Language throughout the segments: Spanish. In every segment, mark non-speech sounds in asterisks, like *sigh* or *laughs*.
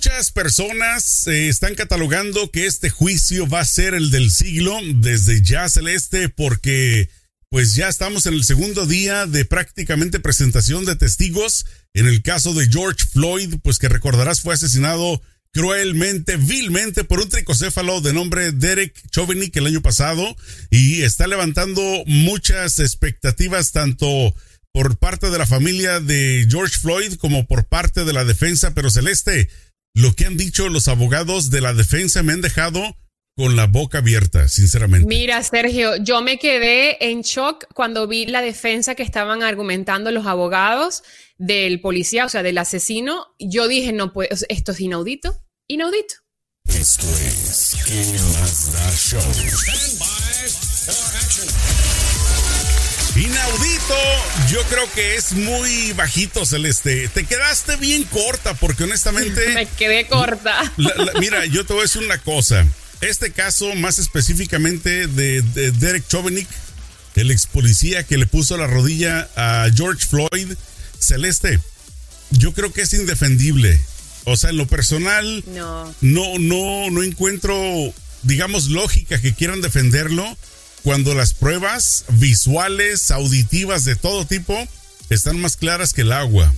muchas personas eh, están catalogando que este juicio va a ser el del siglo desde ya celeste porque pues ya estamos en el segundo día de prácticamente presentación de testigos. En el caso de George Floyd, pues que recordarás fue asesinado cruelmente, vilmente por un tricocéfalo de nombre Derek Chauvin el año pasado y está levantando muchas expectativas tanto por parte de la familia de George Floyd como por parte de la defensa, pero Celeste, lo que han dicho los abogados de la defensa me han dejado con la boca abierta, sinceramente. Mira, Sergio, yo me quedé en shock cuando vi la defensa que estaban argumentando los abogados del policía, o sea, del asesino. Yo dije, no puede, esto es inaudito, inaudito. Esto es ¿Qué más da show? Stand by for action. Inaudito, yo creo que es muy bajito, Celeste. Te quedaste bien corta, porque honestamente. *laughs* Me quedé corta. mira, yo te voy a decir una cosa. Este caso, más específicamente de, Derek Chauvin, el ex policía que le puso la rodilla a George Floyd, Celeste, yo creo que es indefendible. O sea, en lo personal, no, no, no, no encuentro, digamos, lógica que quieran defenderlo cuando las pruebas visuales, auditivas de todo tipo están más claras que el agua.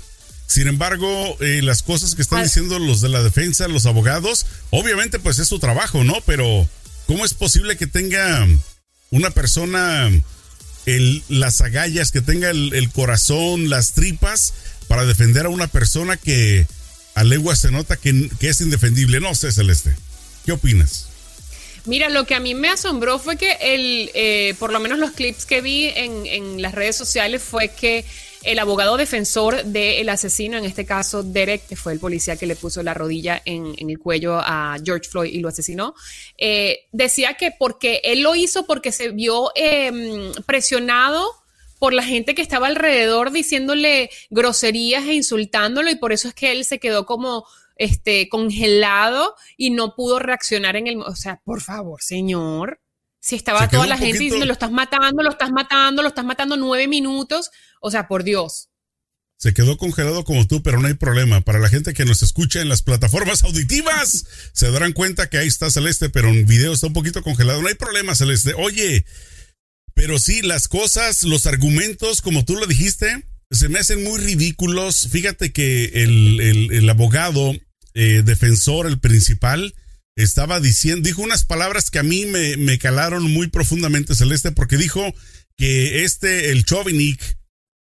Sin embargo, eh, las cosas que están diciendo los de la defensa, los abogados, obviamente pues es su trabajo, ¿no? Pero ¿cómo es posible que tenga una persona el, las agallas, que tenga el, corazón, las tripas para defender a una persona que a legua se nota que, que es indefendible? No sé, Celeste. ¿Qué opinas? Mira, lo que a mí me asombró fue que el, eh, por lo menos los clips que vi en, las redes sociales fue que el abogado defensor del asesino, en este caso Derek, que fue el policía que le puso la rodilla en, en el cuello a George Floyd y lo asesinó, eh, decía que porque él lo hizo porque se vio em, presionado por la gente que estaba alrededor diciéndole groserías e insultándolo y por eso es que él se quedó como este, congelado y no pudo reaccionar en el... O sea, por favor, señor. Si estaba toda la gente diciendo, lo estás matando, lo estás matando, lo estás matando nueve minutos. O sea, por Dios. Se quedó congelado como tú, pero no hay problema. Para la gente que nos escucha en las plataformas auditivas, se darán cuenta que ahí está Celeste, pero en video está un poquito congelado. No hay problema, Celeste. Oye, pero sí, las cosas, los argumentos, como tú lo dijiste, se me hacen muy ridículos. Fíjate que el, abogado eh, defensor, el principal, estaba diciendo, dijo unas palabras que a mí me, calaron muy profundamente, Celeste, porque dijo que este, el Chauvinik,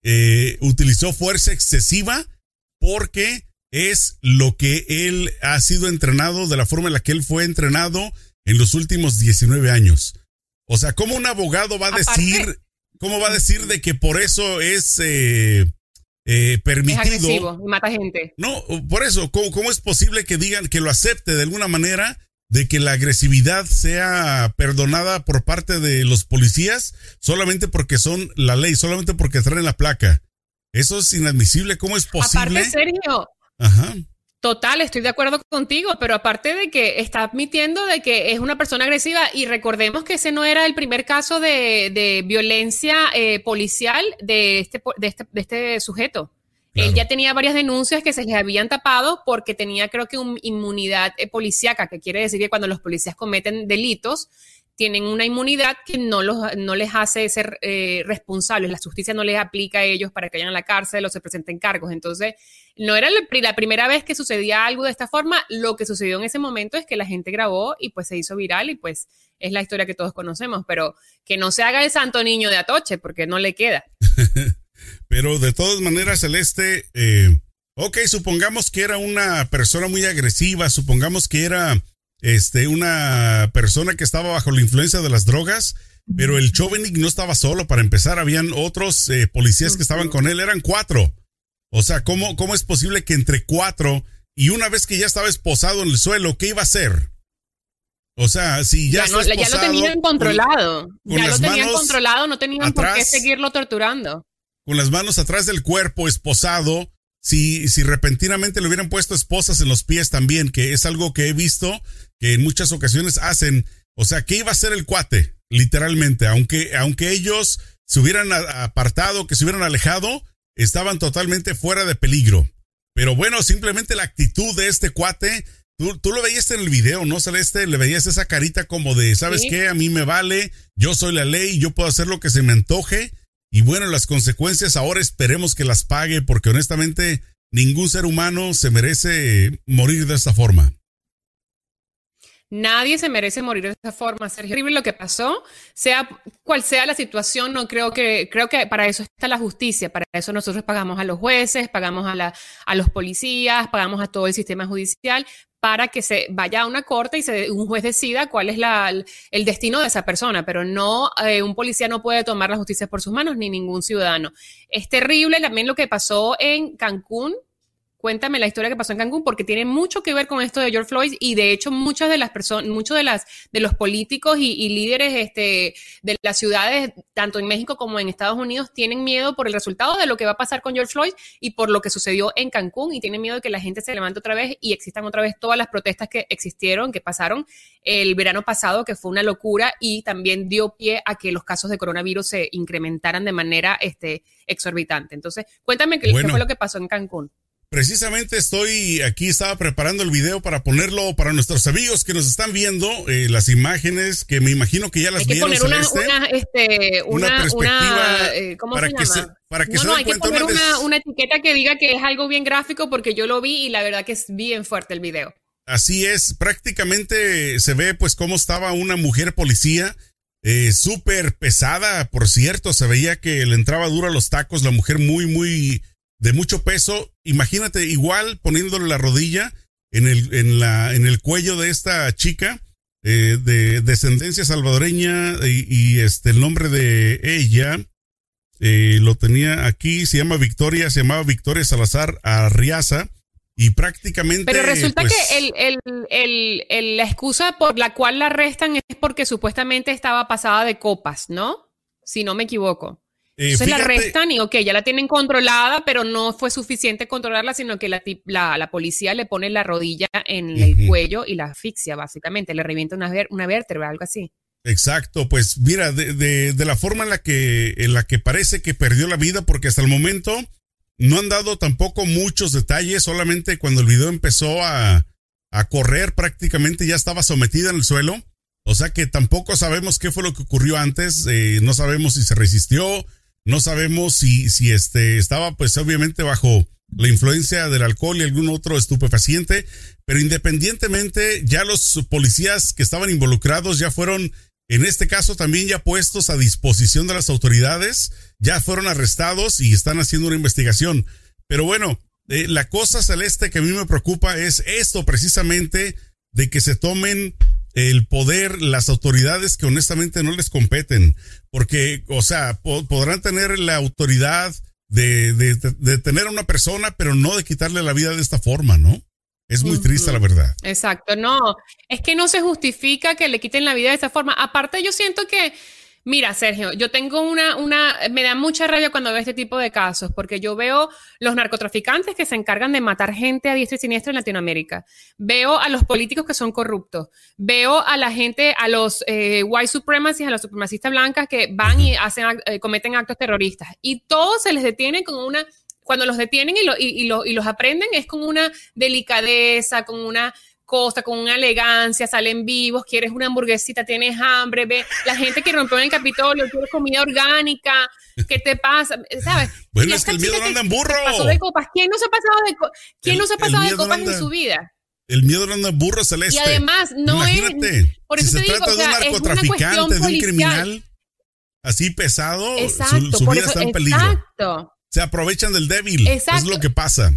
eh, utilizó fuerza excesiva porque es lo que él ha sido entrenado de la forma en la que él fue entrenado en los últimos 19 años. O sea, ¿cómo un abogado va a decir ¿Cómo va a decir de que por eso es eh, eh, permitido? Es agresivo y mata gente. No, por eso, ¿cómo, es posible que digan que lo acepte de alguna manera de que la agresividad sea perdonada por parte de los policías solamente porque son la ley, solamente porque traen la placa? Eso es inadmisible. ¿Cómo es posible? Aparte, serio. Ajá. Total, estoy de acuerdo contigo, pero aparte de que está admitiendo de que es una persona agresiva y recordemos que ese no era el primer caso de, violencia eh, policial de este, de este, de este sujeto. Él ya tenía varias denuncias que se les habían tapado porque tenía creo que una inmunidad eh, policíaca, que quiere decir que cuando los policías cometen delitos, tienen una inmunidad que no, los, no les hace ser eh, responsables, la justicia no les aplica a ellos para que vayan a la cárcel o se presenten cargos. Entonces, no era la, primera vez que sucedía algo de esta forma, lo que sucedió en ese momento es que la gente grabó y pues se hizo viral y pues es la historia que todos conocemos, pero que no se haga el santo niño de Atoche porque no le queda. *laughs* pero de todas maneras, Celeste, eh, ok, supongamos que era una persona muy agresiva, supongamos que era este, una persona que estaba bajo la influencia de las drogas, pero el Chauvenik no estaba solo para empezar, habían otros eh, policías que estaban con él, eran cuatro. O sea, ¿cómo, ¿cómo es posible que entre cuatro y una vez que ya estaba esposado en el suelo, ¿qué iba a hacer? O sea, si ya, ya, ya lo tenían controlado. ya lo tenían controlado, no tenían por qué seguirlo torturando. Con las manos atrás del cuerpo, esposado, si, si repentinamente le hubieran puesto esposas en los pies también, que es algo que he visto que en muchas ocasiones hacen. O sea, ¿qué iba a hacer el cuate? Literalmente, aunque, aunque ellos se hubieran apartado, que se hubieran alejado, estaban totalmente fuera de peligro. Pero bueno, simplemente la actitud de este cuate, tú, tú lo veías en el video, ¿no, Celeste? Le veías esa carita como de, ¿sabes qué? A mí me vale, yo soy la ley, yo puedo hacer lo que se me antoje. Y bueno, las consecuencias ahora esperemos que las pague, porque honestamente ningún ser humano se merece morir de esta forma. Nadie se merece morir de esa forma, Sergio. Horrible lo que pasó, sea cual sea la situación, no creo que, creo que para eso está la justicia, para eso nosotros pagamos a los jueces, pagamos a, los policías, pagamos a todo el sistema judicial para que se vaya a una corte y se, un juez decida cuál es el destino de esa persona, pero no, eh, un policía no puede tomar la justicia por sus manos, ni ningún ciudadano. Es terrible también lo que pasó en Cancún, Cuéntame la historia que pasó en Cancún, porque tiene mucho que ver con esto de George Floyd y de hecho muchas de las personas, muchos de las de los políticos y, líderes este, de las ciudades, tanto en México como en Estados Unidos, tienen miedo por el resultado de lo que va a pasar con George Floyd y por lo que sucedió en Cancún y tienen miedo de que la gente se levante otra vez y existan otra vez todas las protestas que existieron, que pasaron el verano pasado, que fue una locura y también dio pie a que los casos de coronavirus se incrementaran de manera este, exorbitante. Entonces, cuéntame qué fue lo que pasó en Cancún. Precisamente estoy aquí, estaba preparando el video para ponerlo para nuestros amigos que nos están viendo, eh, las imágenes que me imagino que ya las hay que poner una, una, este, una, perspectiva eh, ¿cómo para se que llama? Se, para que no, no, hay que poner una, una etiqueta que diga que es algo bien gráfico porque yo lo vi y la verdad que es bien fuerte el video. Así es, prácticamente se ve pues cómo estaba una mujer policía, eh, súper pesada, por cierto, se veía que le entraba duro a los tacos, la mujer muy, muy de mucho peso. Imagínate igual poniéndole la rodilla en el, en la, en el cuello de esta chica eh, de descendencia salvadoreña y, este el nombre de ella eh, lo tenía aquí, se llama Victoria, se llamaba Victoria Salazar Arriaza. Y prácticamente. Pero resulta pues, que el, el, el, el, la excusa por la cual la arrestan es porque supuestamente estaba pasada de copas, ¿no? Si no me equivoco. Eh, se la arrestan y, ok, ya la tienen controlada, pero no fue suficiente controlarla, sino que la, la, policía le pone la rodilla en el cuello y la asfixia, básicamente, le revienta una, una vértebra, algo así. Exacto, pues mira, de, de, de, la forma en la, que, en la que parece que perdió la vida, porque hasta el momento no han dado tampoco muchos detalles, solamente cuando el video empezó a, a correr prácticamente ya estaba sometida en el suelo, o sea que tampoco sabemos qué fue lo que ocurrió antes, eh, no sabemos si se resistió, no sabemos si, si este, estaba pues obviamente bajo la influencia del alcohol y algún otro estupefaciente, pero independientemente ya los policías que estaban involucrados ya fueron, en este caso también ya puestos a disposición de las autoridades, ya fueron arrestados y están haciendo una investigación. Pero bueno, eh, la cosa celeste que a mí me preocupa es esto precisamente de que se tomen el poder, las autoridades que honestamente no les competen, porque, o sea, podrán tener la autoridad de, de, de, tener a una persona, pero no de quitarle la vida de esta forma, ¿no? Es muy triste, la verdad. Exacto, no, es que no se justifica que le quiten la vida de esta forma. Aparte, yo siento que Mira, Sergio, yo tengo una, una, me da mucha rabia cuando veo este tipo de casos, porque yo veo los narcotraficantes que se encargan de matar gente a diestra y siniestra en Latinoamérica. Veo a los políticos que son corruptos. Veo a la gente, a los eh, white supremacists, a los supremacistas blancas que van y hacen, eh, cometen actos terroristas. Y todos se les detiene con una, cuando los detienen y, lo, y, y, y los aprenden es con una delicadeza, con una costa, con una elegancia, salen vivos, quieres una hamburguesita, tienes hambre, ve, la gente que rompió en el Capitolio, quiere comida orgánica, ¿qué te pasa? ¿Sabes? Bueno, es que el miedo no anda en burro. de copas. ¿Quién no se ha pasado de, ¿quién no se ha pasado de copas en su vida? El miedo no anda en burro, Celeste. Y además, no es. Por eso si te se trata de un narcotraficante, de un criminal así pesado, su, vida está en peligro. Exacto. Se aprovechan del débil. Exacto. Es lo que pasa.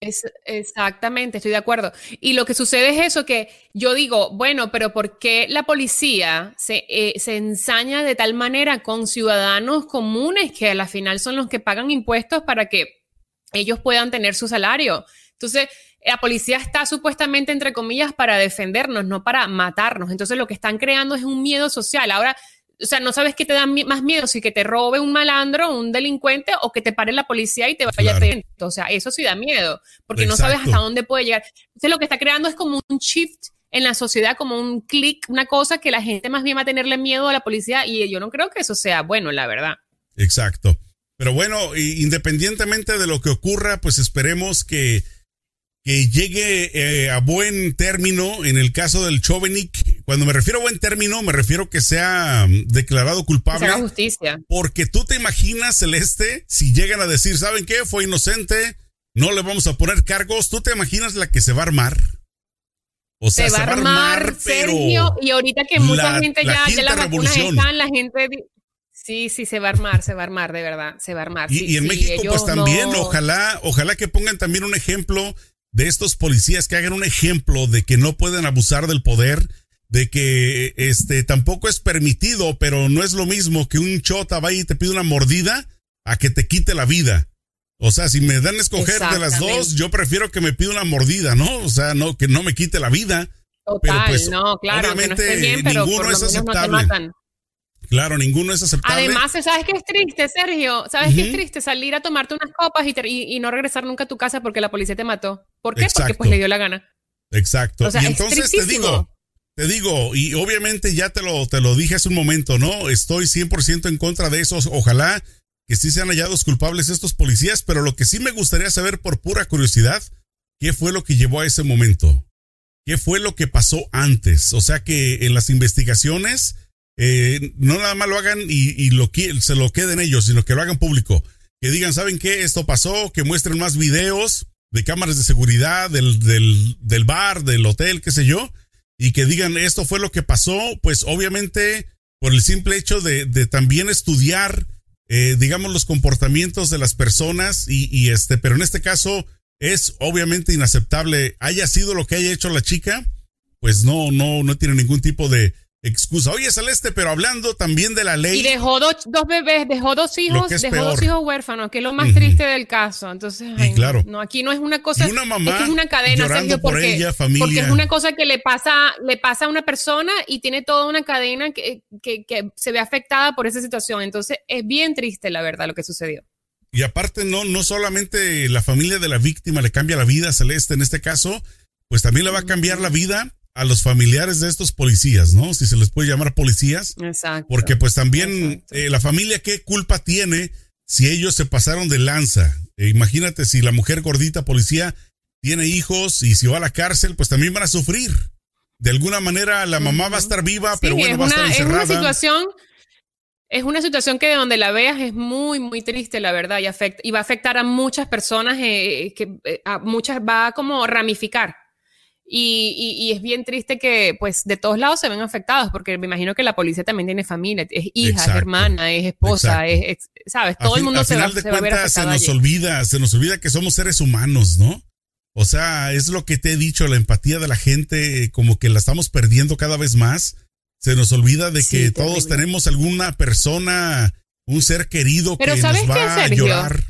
Es, exactamente, estoy de acuerdo. Y lo que sucede es eso que yo digo, bueno, pero ¿por qué la policía se, eh, se ensaña de tal manera con ciudadanos comunes que a la final son los que pagan impuestos para que ellos puedan tener su salario? Entonces, la policía está supuestamente, entre comillas, para defendernos, no para matarnos. Entonces, lo que están creando es un miedo social. Ahora, o sea, no sabes qué te da más miedo, si que te robe un malandro, un delincuente o que te pare la policía y te vaya claro. a O sea, eso sí da miedo, porque no sabes hasta dónde puede llegar. Entonces, lo que está creando es como un shift en la sociedad, como un clic, una cosa que la gente más bien va a tenerle miedo a la policía y yo no creo que eso sea bueno, la verdad. Exacto. Pero bueno, independientemente de lo que ocurra, pues esperemos que, que llegue eh, a buen término en el caso del Chovenik. Cuando me refiero a buen término, me refiero que sea mm, declarado culpable. Que justicia. Porque tú te imaginas, Celeste, si llegan a decir, ¿saben qué? Fue inocente, no le vamos a poner cargos. ¿Tú te imaginas la que se va a armar? O sea, se, va a armar, Sergio, y ahorita que mucha gente ya, ya las vacunas están, la gente Sí, sí, se va a armar, se va a armar, de verdad, se va a armar. y, en México, pues también, ojalá, ojalá que pongan también un ejemplo de estos policías, que hagan un ejemplo de que no pueden abusar del poder, de que este tampoco es permitido, pero no es lo mismo que un chota vaya y te pide una mordida a que te quite la vida. O sea, si me dan a escoger de las dos, yo prefiero que me pida una mordida, ¿no? O sea, no que no me quite la vida. Total, pero pues, no, claro, obviamente bien, pero ninguno es aceptable. Claro, ninguno es aceptable. Además, ¿sabes qué es triste, Sergio? ¿Sabes qué es triste? Salir a tomarte unas copas y, no regresar nunca a tu casa porque la policía te mató. ¿Por qué? Porque pues le dio la gana. Exacto. y entonces te digo, te digo, y obviamente ya te lo, te lo dije hace un momento, ¿no? Estoy 100% en contra de eso. Ojalá que sí sean hallados culpables estos policías, pero lo que sí me gustaría saber por pura curiosidad, ¿qué fue lo que llevó a ese momento? ¿Qué fue lo que pasó antes? O sea que en las investigaciones eh, no nada más lo hagan y, lo, se lo queden ellos, sino que lo hagan público. Que digan, ¿saben qué? Esto pasó, que muestren más videos de cámaras de seguridad del, del, bar, del hotel, qué sé yo, y que digan, esto fue lo que pasó, pues obviamente por el simple hecho de, también estudiar, eh, digamos, los comportamientos de las personas y, y este, pero en este caso es obviamente inaceptable, haya sido lo que haya hecho la chica, pues no, no, no tiene ningún tipo de, excusa. Oye, Celeste, pero hablando también de la ley. Y dejó dos, bebés, dejó dos hijos, dejó dos hijos huérfanos, que es lo más triste del caso. Entonces, claro. No, aquí no es una cosa, una mamá es, una cadena, Sergio, porque, porque es una cosa que le pasa, le pasa a una persona y tiene toda una cadena que, que, que se ve afectada por esa situación. Entonces, es bien triste, la verdad, lo que sucedió. Y aparte, no, no solamente la familia de la víctima le cambia la vida a Celeste en este caso, pues también le va a cambiar la vida a los familiares de estos policías, ¿no? Si se les puede llamar policías. Exacto. Porque pues también eh, la familia, ¿qué culpa tiene si ellos se pasaron de lanza? Eh, imagínate si la mujer gordita policía tiene hijos y si va a la cárcel, pues también van a sufrir. De alguna manera la mamá va a estar viva, pero bueno, va a estar encerrada. Es una situación es una situación que de donde la veas es muy, muy triste, la verdad, y, afecta, y va a afectar a muchas personas, eh, que a muchas va a como ramificar y, es bien triste que, pues, de todos lados se ven afectados, porque me imagino que la policía también tiene familia, es hija, es hermana, es esposa, es, ¿sabes? Todo el mundo se, va, se va, a ver Se nos olvida, se nos olvida que somos seres humanos, ¿no? O sea, es lo que te he dicho, la empatía de la gente, como que la estamos perdiendo cada vez más. Se nos olvida de que todos tenemos alguna persona, un ser querido que nos va a llorar.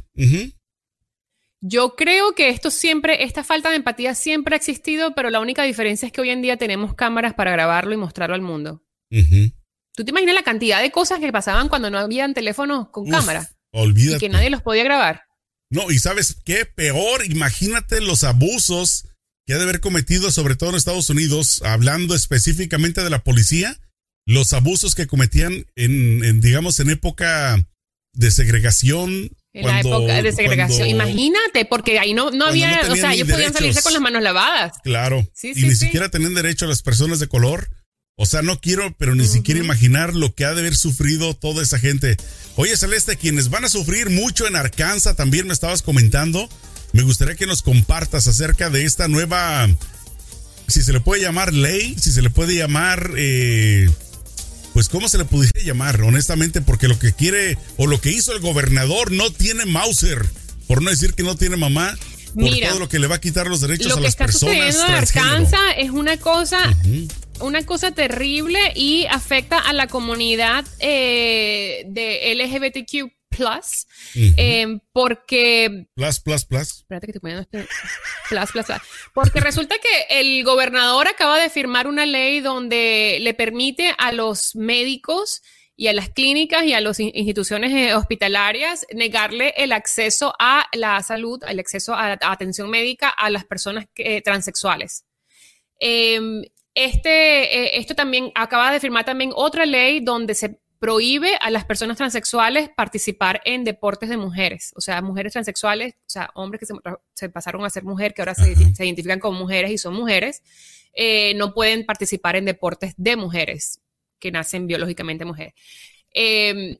Yo creo que esto siempre, esta falta de empatía siempre ha existido, pero la única diferencia es que hoy en día tenemos cámaras para grabarlo y mostrarlo al mundo. ¿Tú te imaginas la cantidad de cosas que pasaban cuando no habían teléfonos con cámara? Olvídate. Y que nadie los podía grabar. No, y sabes qué, peor, imagínate los abusos que ha de haber cometido, sobre todo en Estados Unidos, hablando específicamente de la policía, los abusos que cometían en digamos, en época de segregación en la época de segregación. Imagínate, porque ahí no, no había, o sea, ellos podían salirse con las manos lavadas. Claro. y ni siquiera tenían derecho a las personas de color. O sea, no quiero, pero ni siquiera imaginar lo que ha de haber sufrido toda esa gente. Oye, Celeste, quienes van a sufrir mucho en Arkansas, también me estabas comentando. Me gustaría que nos compartas acerca de esta nueva, si se le puede llamar ley, si se le puede llamar eh, pues ¿cómo se le pudiera llamar? Honestamente, porque lo que quiere o lo que hizo el gobernador no tiene Mauser, por no decir que no tiene mamá. Por todo lo que le va a quitar los derechos a las personas. Lo está sucediendo en Arkansas es una cosa, una cosa terrible y afecta a la comunidad eh, de LGBTQ plus, em, porque... Plus, plus, plus. Espérate que te poniendo este... Plus, plus, plus. Porque resulta que el gobernador acaba de firmar una ley donde le permite a los médicos y a las clínicas y a las instituciones eh, hospitalarias negarle el acceso a la salud, el acceso a, atención médica a las personas que, transexuales. Em, este, eh, esto también acaba de firmar también otra ley donde se prohíbe a las personas transexuales participar en deportes de mujeres, o sea, mujeres transexuales, o sea, hombres que se, pasaron a ser mujer, que ahora se, identifican como mujeres y son mujeres, eh, no pueden participar en deportes de mujeres que nacen biológicamente mujeres. Em,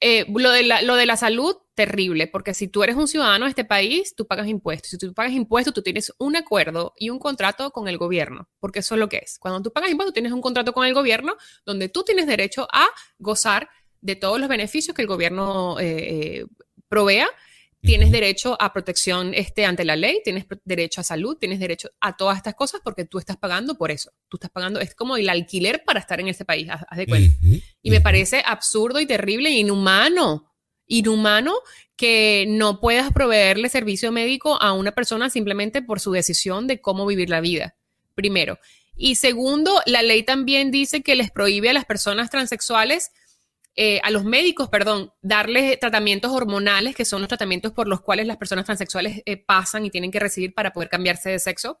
eh, lo, de la, lo de la salud, terrible, porque si tú eres un ciudadano de este país, tú pagas impuestos. Si tú pagas impuestos, tú tienes un acuerdo y un contrato con el gobierno, porque eso es lo que es. Cuando tú pagas impuestos, tienes un contrato con el gobierno donde tú tienes derecho a gozar de todos los beneficios que el gobierno eh, eh, provea tienes derecho a protección este, ante la ley, tienes derecho a salud, tienes derecho a todas estas cosas porque tú estás pagando por eso. Tú estás pagando, es como el alquiler para estar en este país, haz, de cuenta. y me parece absurdo y terrible e inhumano, inhumano que no puedas proveerle servicio médico a una persona simplemente por su decisión de cómo vivir la vida, primero. Y segundo, la ley también dice que les prohíbe a las personas transexuales eh, a los médicos, perdón, darles tratamientos hormonales, que son los tratamientos por los cuales las personas transexuales eh, pasan y tienen que recibir para poder cambiarse de sexo.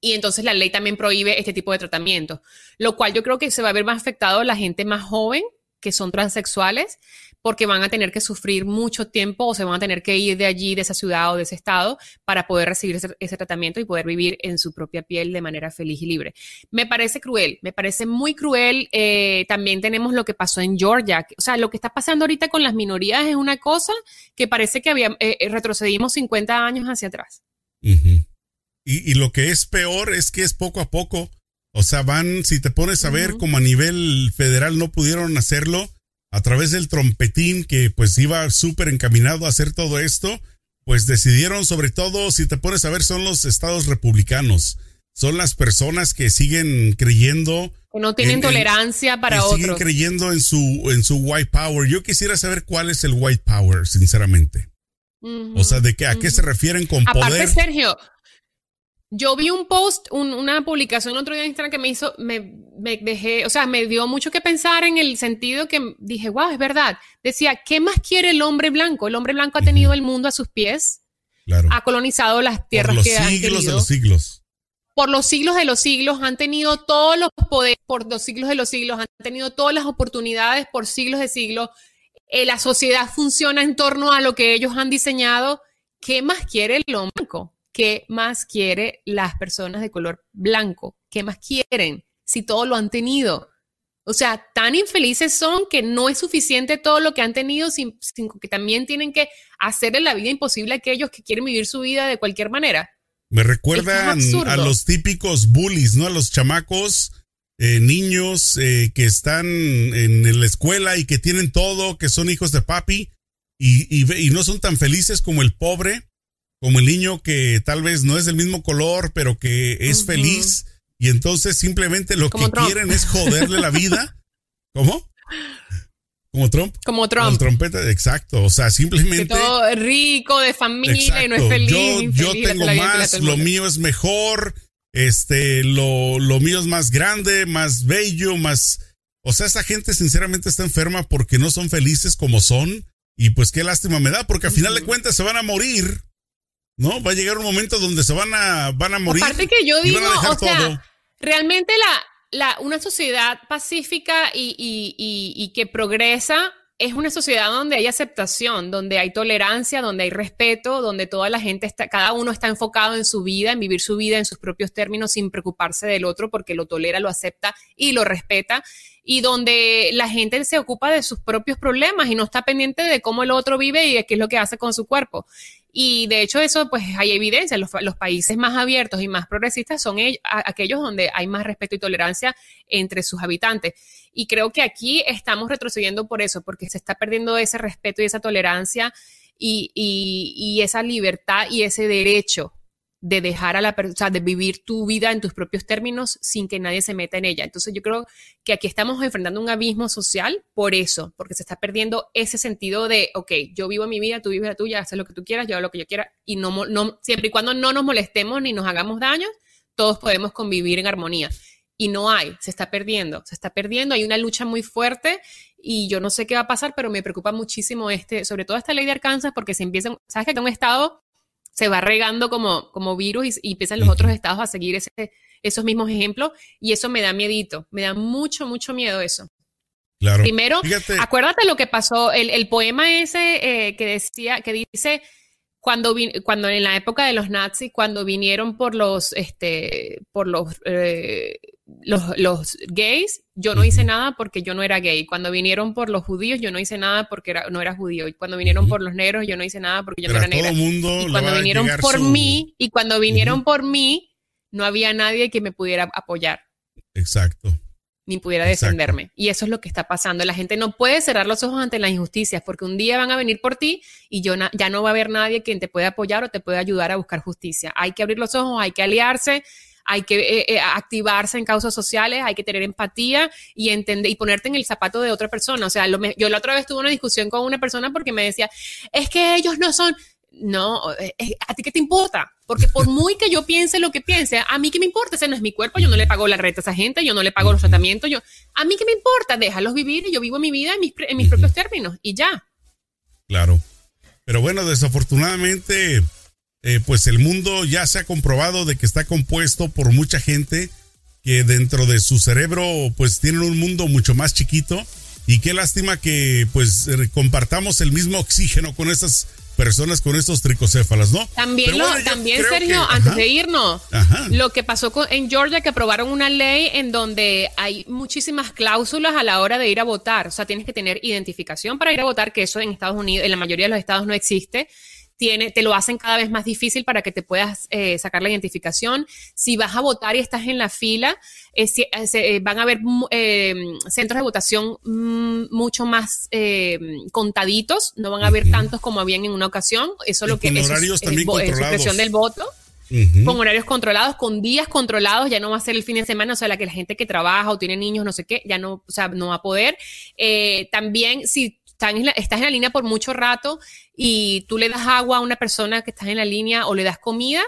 Y entonces la ley también prohíbe este tipo de tratamientos, lo cual yo creo que se va a ver más afectado a la gente más joven que son transexuales, porque van a tener que sufrir mucho tiempo o se van a tener que ir de allí, de esa ciudad o de ese estado, para poder recibir ese, tratamiento y poder vivir en su propia piel de manera feliz y libre. Me parece cruel, me parece muy cruel. Eh, también tenemos lo que pasó en Georgia. O sea, lo que está pasando ahorita con las minorías es una cosa que parece que eh, eh, retrocedimos 50 años hacia atrás. y, lo que es peor es que es poco a poco. O sea, van, si te pones a ver, como a nivel federal no pudieron hacerlo, a través del trompetín que pues iba súper encaminado a hacer todo esto, pues decidieron sobre todo, si te pones a ver, son los estados republicanos. Son las personas que siguen creyendo. Que no tienen tolerancia para otros. Siguen creyendo en su, en su white power. Yo quisiera saber cuál es el white power, sinceramente. o sea, de qué, a qué se refieren con Aparte, poder. Sergio, yo vi un post, una publicación el otro día en Instagram que me hizo, me, dejé, o sea, me dio mucho que pensar en el sentido que dije, wow, es verdad. Decía, ¿qué más quiere el hombre blanco? El hombre blanco ha tenido el mundo a sus pies, ha colonizado las tierras que han siglos de los siglos. Por los siglos de los siglos han tenido todos los poderes, por los siglos de los siglos han tenido todas las oportunidades por siglos de siglos. Eh, la sociedad funciona en torno a lo que ellos han diseñado. ¿Qué más quiere el hombre blanco? ¿Qué más quiere las personas de color blanco? ¿Qué más quieren si todo lo han tenido? O sea, tan infelices son que no es suficiente todo lo que han tenido, sino que también tienen que hacerle la vida imposible a aquellos que quieren vivir su vida de cualquier manera. Me recuerdan a los típicos bullies, ¿no? A los chamacos, eh, niños eh, que están en la escuela y que tienen todo, que son hijos de papi y, y no son tan felices como el pobre como el niño que tal vez no es del mismo color, pero que es feliz y entonces simplemente lo que quieren es joderle la vida. *laughs* ¿Cómo? Como Trump. Como Trump. Trompeta, exacto. O sea, simplemente. todo rico, de familia y no es feliz. Yo, tengo más, lo mío es mejor, este, lo, lo mío es más grande, más bello, más. O sea, esa gente sinceramente está enferma porque no son felices como son. Y pues qué lástima me da, porque al final de cuentas se van a morir ¿no? Va a llegar un momento donde se van a, van a morir. Aparte que yo digo, o sea, realmente la, la, una sociedad pacífica y, y, y, que progresa es una sociedad donde hay aceptación, donde hay tolerancia, donde hay respeto, donde toda la gente está, cada uno está enfocado en su vida, en vivir su vida en sus propios términos sin preocuparse del otro porque lo tolera, lo acepta y lo respeta y donde la gente se ocupa de sus propios problemas y no está pendiente de cómo el otro vive y qué es lo que hace con su cuerpo. Y de hecho eso, pues hay evidencia, los, los países más abiertos y más progresistas son aquellos donde hay más respeto y tolerancia entre sus habitantes. Y creo que aquí estamos retrocediendo por eso, porque se está perdiendo ese respeto y esa tolerancia y, y, y esa libertad y ese derecho de dejar a la persona, de vivir tu vida en tus propios términos sin que nadie se meta en ella. Entonces yo creo que aquí estamos enfrentando un abismo social por eso, porque se está perdiendo ese sentido de, ok, yo vivo mi vida, tú vives la tuya, haces lo que tú quieras, yo hago lo que yo quiera, y no, no, siempre y cuando no nos molestemos ni nos hagamos daño, todos podemos convivir en armonía. Y no hay, se está perdiendo, se está perdiendo, hay una lucha muy fuerte y yo no sé qué va a pasar, pero me preocupa muchísimo este, sobre todo esta ley de Arkansas, porque se empiezan, sabes que un estado se va regando como, como virus y, empiezan los otros estados a seguir ese, esos mismos ejemplos y eso me da miedito, me da mucho, mucho miedo eso. Claro. Primero, acuérdate lo que pasó, el, el poema ese eh, que decía, que dice, cuando, cuando en la época de los nazis, cuando vinieron por los, este, por los, eh, los, los, gays, yo no hice nada porque yo no era gay. Cuando vinieron por los judíos, yo no hice nada porque era, no era judío. Y cuando vinieron por los negros, yo no hice nada porque yo no era negra. y cuando vinieron por mí, y cuando vinieron por mí, no había nadie que me pudiera apoyar. Exacto ni pudiera defenderme. Y eso es lo que está pasando. La gente no puede cerrar los ojos ante las injusticias porque un día van a venir por ti y yo ya no va a haber nadie quien te pueda apoyar o te pueda ayudar a buscar justicia. Hay que abrir los ojos, hay que aliarse, hay que eh, eh, activarse en causas sociales, hay que tener empatía y entender y ponerte en el zapato de otra persona. O sea, yo la otra vez tuve una discusión con una persona porque me decía, es que ellos no son, no, eh, ¿a ti qué te importa? Porque por muy que yo piense lo que piense, a mí qué me importa, ese no es mi cuerpo, yo no le pago la renta a esa gente, yo no le pago los tratamientos, yo, a mí qué me importa, déjalos vivir y yo vivo mi vida en mis, en mis propios términos y ya. Claro. Pero bueno, desafortunadamente, eh, pues el mundo ya se ha comprobado de que está compuesto por mucha gente que dentro de su cerebro pues tienen un mundo mucho más chiquito y qué lástima que pues compartamos el mismo oxígeno con esas personas con estos tricocéfalas, ¿no? También, también Sergio, antes de irnos, lo que pasó en Georgia, que aprobaron una ley en donde hay muchísimas cláusulas a la hora de ir a votar. O sea, tienes que tener identificación para ir a votar, que eso en Estados Unidos, en la mayoría de los estados no existe tiene, te lo hacen cada vez más difícil para que te puedas eh, sacar la identificación. Si vas a votar y estás en la fila, eh, eh, van a haber centros de votación mm, mucho más contaditos, no van a haber tantos como habían en una ocasión. Eso es lo que es, horarios también supresión del voto. Con horarios controlados, con días controlados, ya no va a ser el fin de semana, o sea, la que la gente que trabaja o tiene niños, no sé qué, ya no, o sea, no va a poder. también, si estás en la línea por mucho rato y tú le das agua a una persona que está en la línea o le das comida,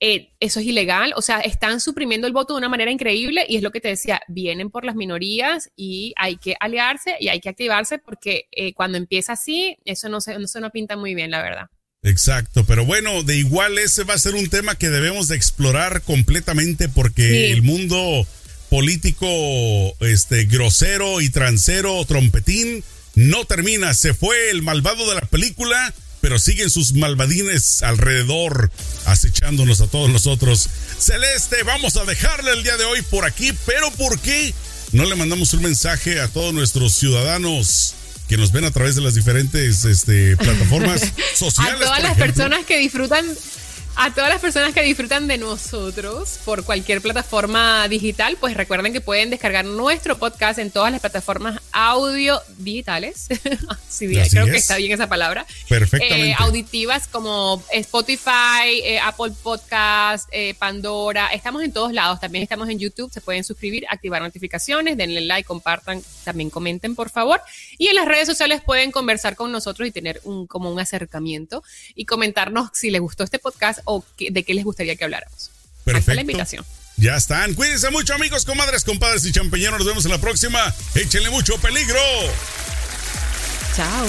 eh, eso es ilegal. O sea, están suprimiendo el voto de una manera increíble y es lo que te decía, vienen por las minorías y hay que aliarse y hay que activarse porque eh, cuando empieza así, eso no se, no se nos pinta muy bien, la verdad. Exacto, pero bueno, de igual ese va a ser un tema que debemos de explorar completamente porque el mundo político, este, grosero y transero, trompetín, no termina, se fue el malvado de la película, pero siguen sus malvadines alrededor, acechándonos a todos nosotros. Celeste, vamos a dejarle el día de hoy por aquí, pero ¿por qué no le mandamos un mensaje a todos nuestros ciudadanos? que nos ven a través de las diferentes este, plataformas *laughs* sociales. A todas las personas que disfrutan a todas las personas que disfrutan de nosotros por cualquier plataforma digital, pues recuerden que pueden descargar nuestro podcast en todas las plataformas audio digitales. *laughs* sí, creo que está bien esa palabra. Perfectamente. Eh, auditivas como Spotify, eh, Apple Podcast, eh, Pandora. Estamos en todos lados. También estamos en YouTube. Se pueden suscribir, activar notificaciones, denle like, compartan, también comenten, por favor. Y en las redes sociales pueden conversar con nosotros y tener un, como un acercamiento y comentarnos si les gustó este podcast o de qué les gustaría que habláramos. Perfecto. la invitación. Ya están. Cuídense mucho, amigos, comadres, compadres y champiñones. Nos vemos en la próxima. Échenle mucho peligro. Chao.